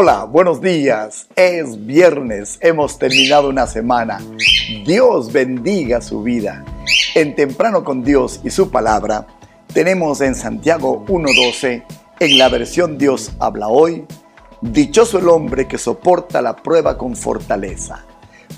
Hola, buenos días. Es viernes, hemos terminado una semana. Dios bendiga su vida. En Temprano con Dios y su palabra, tenemos en Santiago 1.12, en la versión Dios habla hoy, Dichoso el hombre que soporta la prueba con fortaleza,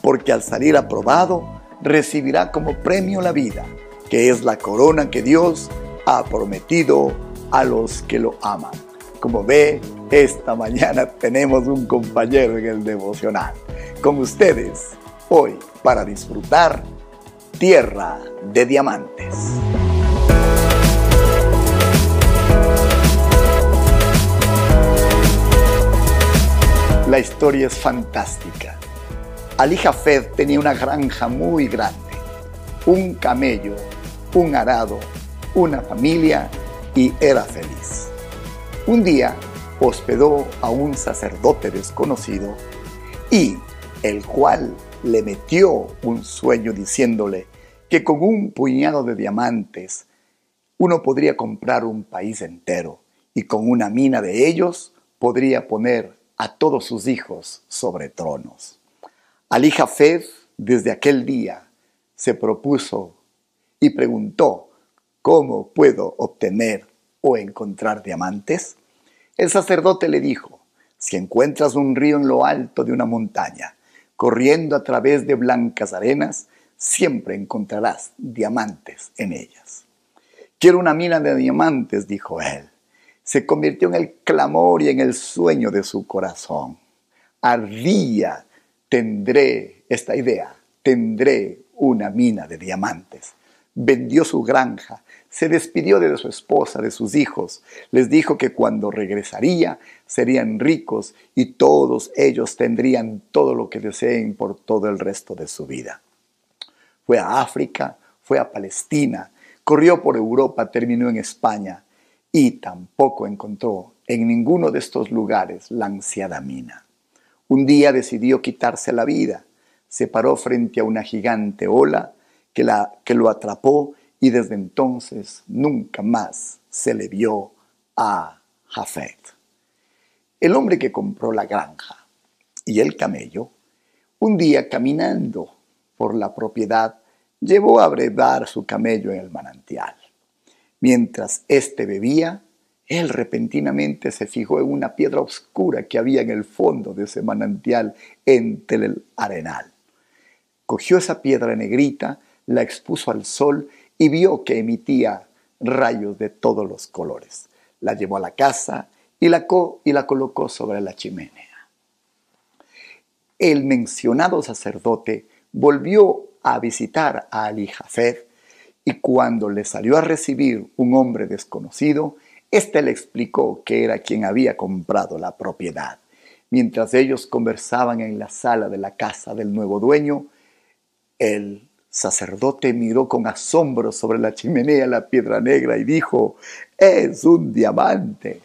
porque al salir aprobado recibirá como premio la vida, que es la corona que Dios ha prometido a los que lo aman. Como ve, esta mañana tenemos un compañero en el devocional. Con ustedes, hoy, para disfrutar Tierra de Diamantes. La historia es fantástica. Ali Jafed tenía una granja muy grande, un camello, un arado, una familia y era feliz. Un día hospedó a un sacerdote desconocido y el cual le metió un sueño diciéndole que con un puñado de diamantes uno podría comprar un país entero y con una mina de ellos podría poner a todos sus hijos sobre tronos. Ali Jafed desde aquel día se propuso y preguntó, ¿cómo puedo obtener o encontrar diamantes? El sacerdote le dijo, si encuentras un río en lo alto de una montaña, corriendo a través de blancas arenas, siempre encontrarás diamantes en ellas. Quiero una mina de diamantes, dijo él. Se convirtió en el clamor y en el sueño de su corazón. Ardía, tendré esta idea, tendré una mina de diamantes. Vendió su granja, se despidió de su esposa, de sus hijos, les dijo que cuando regresaría serían ricos y todos ellos tendrían todo lo que deseen por todo el resto de su vida. Fue a África, fue a Palestina, corrió por Europa, terminó en España y tampoco encontró en ninguno de estos lugares la ansiada mina. Un día decidió quitarse la vida, se paró frente a una gigante ola que, la, que lo atrapó y desde entonces nunca más se le vio a Jafet. El hombre que compró la granja y el camello, un día caminando por la propiedad, llevó a brevar su camello en el manantial. Mientras éste bebía, él repentinamente se fijó en una piedra oscura que había en el fondo de ese manantial entre el arenal. Cogió esa piedra negrita, la expuso al sol y vio que emitía rayos de todos los colores. La llevó a la casa y la, y la colocó sobre la chimenea. El mencionado sacerdote volvió a visitar a Ali Jafet y cuando le salió a recibir un hombre desconocido, éste le explicó que era quien había comprado la propiedad. Mientras ellos conversaban en la sala de la casa del nuevo dueño, el sacerdote miró con asombro sobre la chimenea la piedra negra y dijo, es un diamante.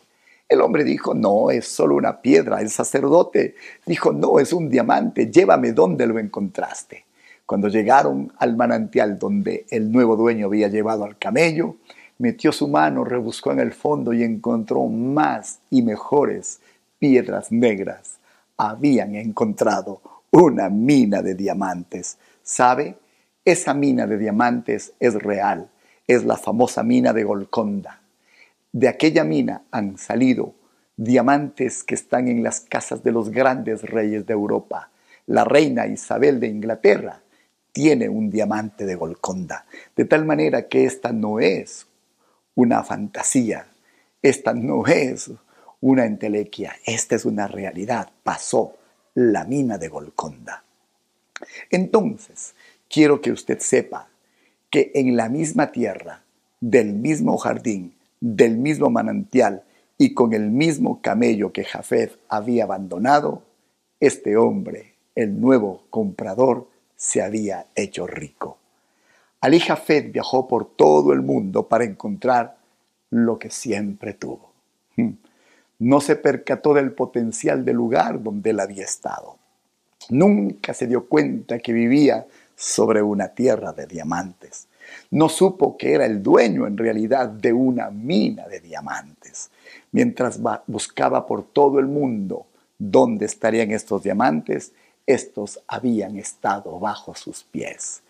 El hombre dijo, no, es solo una piedra. El sacerdote dijo, no, es un diamante, llévame donde lo encontraste. Cuando llegaron al manantial donde el nuevo dueño había llevado al camello, metió su mano, rebuscó en el fondo y encontró más y mejores piedras negras. Habían encontrado una mina de diamantes. ¿Sabe? Esa mina de diamantes es real, es la famosa mina de Golconda. De aquella mina han salido diamantes que están en las casas de los grandes reyes de Europa. La reina Isabel de Inglaterra tiene un diamante de Golconda, de tal manera que esta no es una fantasía, esta no es una entelequia, esta es una realidad, pasó la mina de Golconda. Entonces, quiero que usted sepa que en la misma tierra, del mismo jardín, del mismo manantial y con el mismo camello que Jafet había abandonado, este hombre, el nuevo comprador, se había hecho rico. Ali Jafet viajó por todo el mundo para encontrar lo que siempre tuvo. Hmm. No se percató del potencial del lugar donde él había estado. Nunca se dio cuenta que vivía sobre una tierra de diamantes. No supo que era el dueño en realidad de una mina de diamantes. Mientras buscaba por todo el mundo ¿Dónde estarían estos diamantes? Estos habían estado bajo sus pies.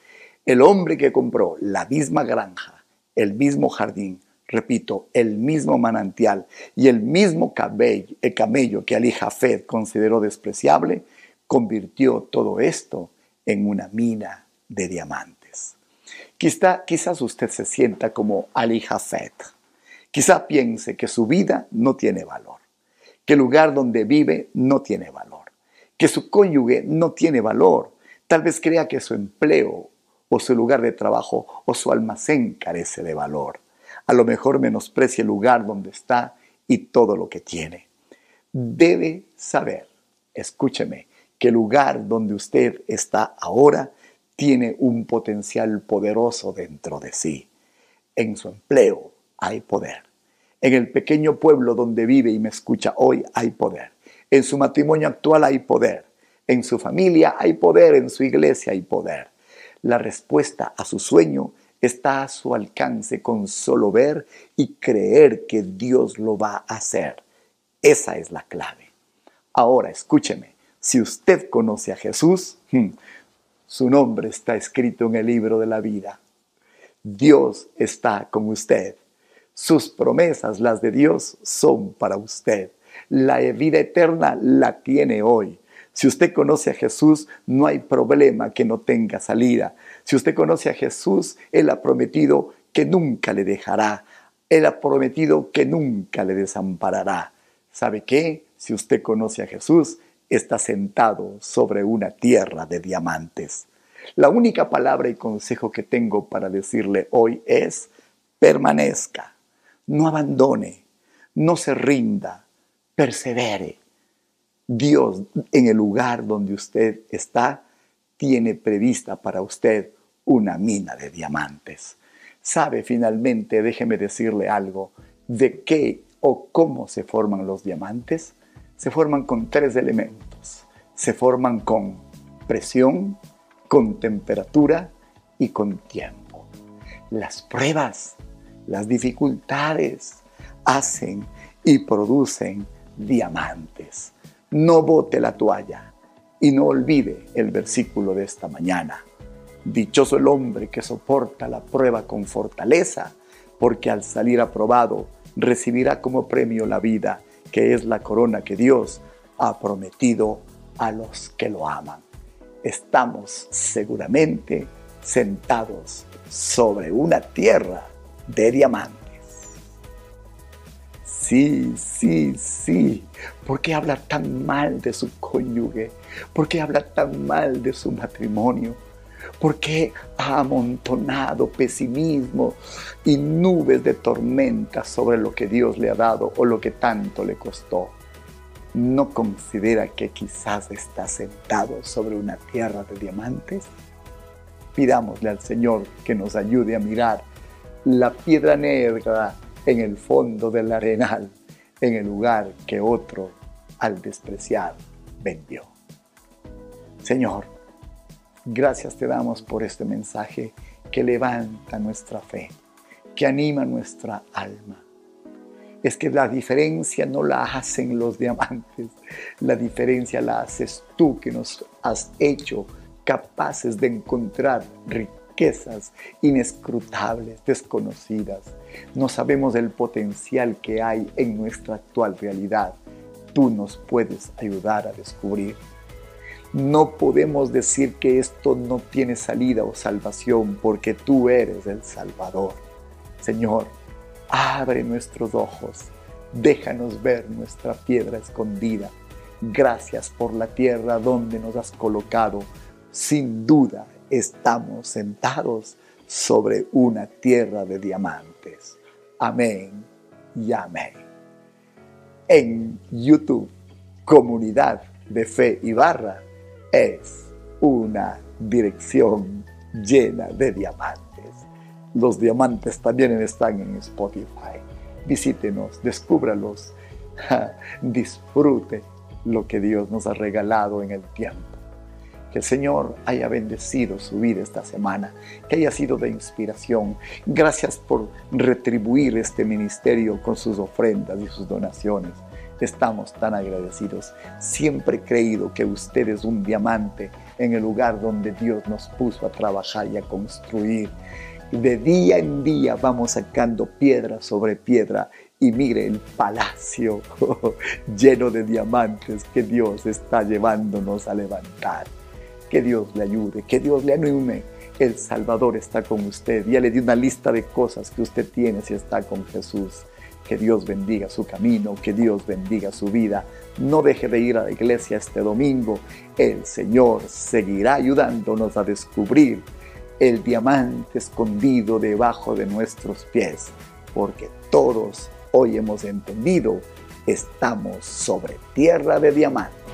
El hombre que compró la misma granja, el mismo jardín, repito, el mismo manantial y el mismo camello, el camello que Ali Jafet consideró despreciable, convirtió todo esto en una mina de diamantes. quizás usted se sienta como Ali Jafet. Quizá piense que su vida no tiene valor, que el lugar donde vive no tiene valor, que su cónyuge no tiene valor. Tal vez crea que su empleo o su lugar de trabajo o su almacén carece de valor. A lo mejor menosprecia el lugar donde está y todo lo que tiene. Debe saber, escúcheme, que el lugar donde usted está ahora tiene un potencial poderoso dentro de sí. En su empleo hay poder. En el pequeño pueblo donde vive y me escucha hoy hay poder. En su matrimonio actual hay poder. En su familia hay poder. En su iglesia hay poder. La respuesta a su sueño está a su alcance con solo ver y creer que Dios lo va a hacer. Esa es la clave. Ahora escúcheme, si usted conoce a Jesús, hmm, su nombre está escrito en el libro de la vida. Dios está con usted. Sus promesas, las de Dios, son para usted. La vida eterna la tiene hoy. Si usted conoce a Jesús, no hay problema que no tenga salida. Si usted conoce a Jesús, Él ha prometido que nunca le dejará. Él ha prometido que nunca le desamparará. ¿Sabe qué? Si usted conoce a Jesús, está sentado sobre una tierra de diamantes. La única palabra y consejo que tengo para decirle hoy es, permanezca, no abandone, no se rinda, persevere Dios en el lugar donde usted está tiene prevista para usted una mina de diamantes. ¿Sabe finalmente, déjeme decirle algo, de qué o cómo se forman los diamantes? Se forman con tres elementos. Se forman con presión, con temperatura y con tiempo. Las pruebas, las dificultades hacen y producen diamantes. No bote la toalla y no olvide el versículo de esta mañana. Dichoso el hombre que soporta la prueba con fortaleza, porque al salir aprobado recibirá como premio la vida, que es la corona que Dios ha prometido a los que lo aman. Estamos seguramente sentados sobre una tierra de diamantes. Sí, sí, sí. ¿Por qué habla tan mal de su cónyuge? ¿Por qué habla tan mal de su matrimonio? ¿Por qué ha amontonado pesimismo y nubes de tormenta sobre lo que Dios le ha dado o lo que tanto le costó? ¿No considera que quizás está sentado sobre una tierra de diamantes? Pidámosle al Señor que nos ayude a mirar la piedra negra en el fondo del arenal, en el lugar que otro, al despreciar, vendió. Señor, gracias te damos por este mensaje que levanta nuestra fe, que anima nuestra alma. Es que la diferencia no la hacen los diamantes, la diferencia la haces tú que nos has hecho capaces de encontrar riqueza riquezas inescrutables, desconocidas. No sabemos el potencial que hay en nuestra actual realidad. Tú nos puedes ayudar a descubrir. No podemos decir que esto no tiene salida o salvación porque tú eres el Salvador. Señor, abre nuestros ojos, déjanos ver nuestra piedra escondida. Gracias por la tierra donde nos has colocado. Sin duda estamos sentados sobre una tierra de diamantes. Amén y amén. En YouTube, Comunidad de Fe y Barra es una dirección llena de diamantes. Los diamantes también están en Spotify. Visítenos, descúbralos, disfrute lo que Dios nos ha regalado en el tiempo. Que el Señor haya bendecido su vida esta semana, que haya sido de inspiración. Gracias por retribuir este ministerio con sus ofrendas y sus donaciones. Estamos tan agradecidos. Siempre he creído que usted es un diamante en el lugar donde Dios nos puso a trabajar y a construir. De día en día vamos sacando piedra sobre piedra y mire el palacio lleno de diamantes que Dios está llevándonos a levantar. Que Dios le ayude, que Dios le anime. El Salvador está con usted. Ya le di una lista de cosas que usted tiene si está con Jesús. Que Dios bendiga su camino, que Dios bendiga su vida. No deje de ir a la iglesia este domingo. El Señor seguirá ayudándonos a descubrir el diamante escondido debajo de nuestros pies, porque todos hoy hemos entendido, estamos sobre tierra de diamante.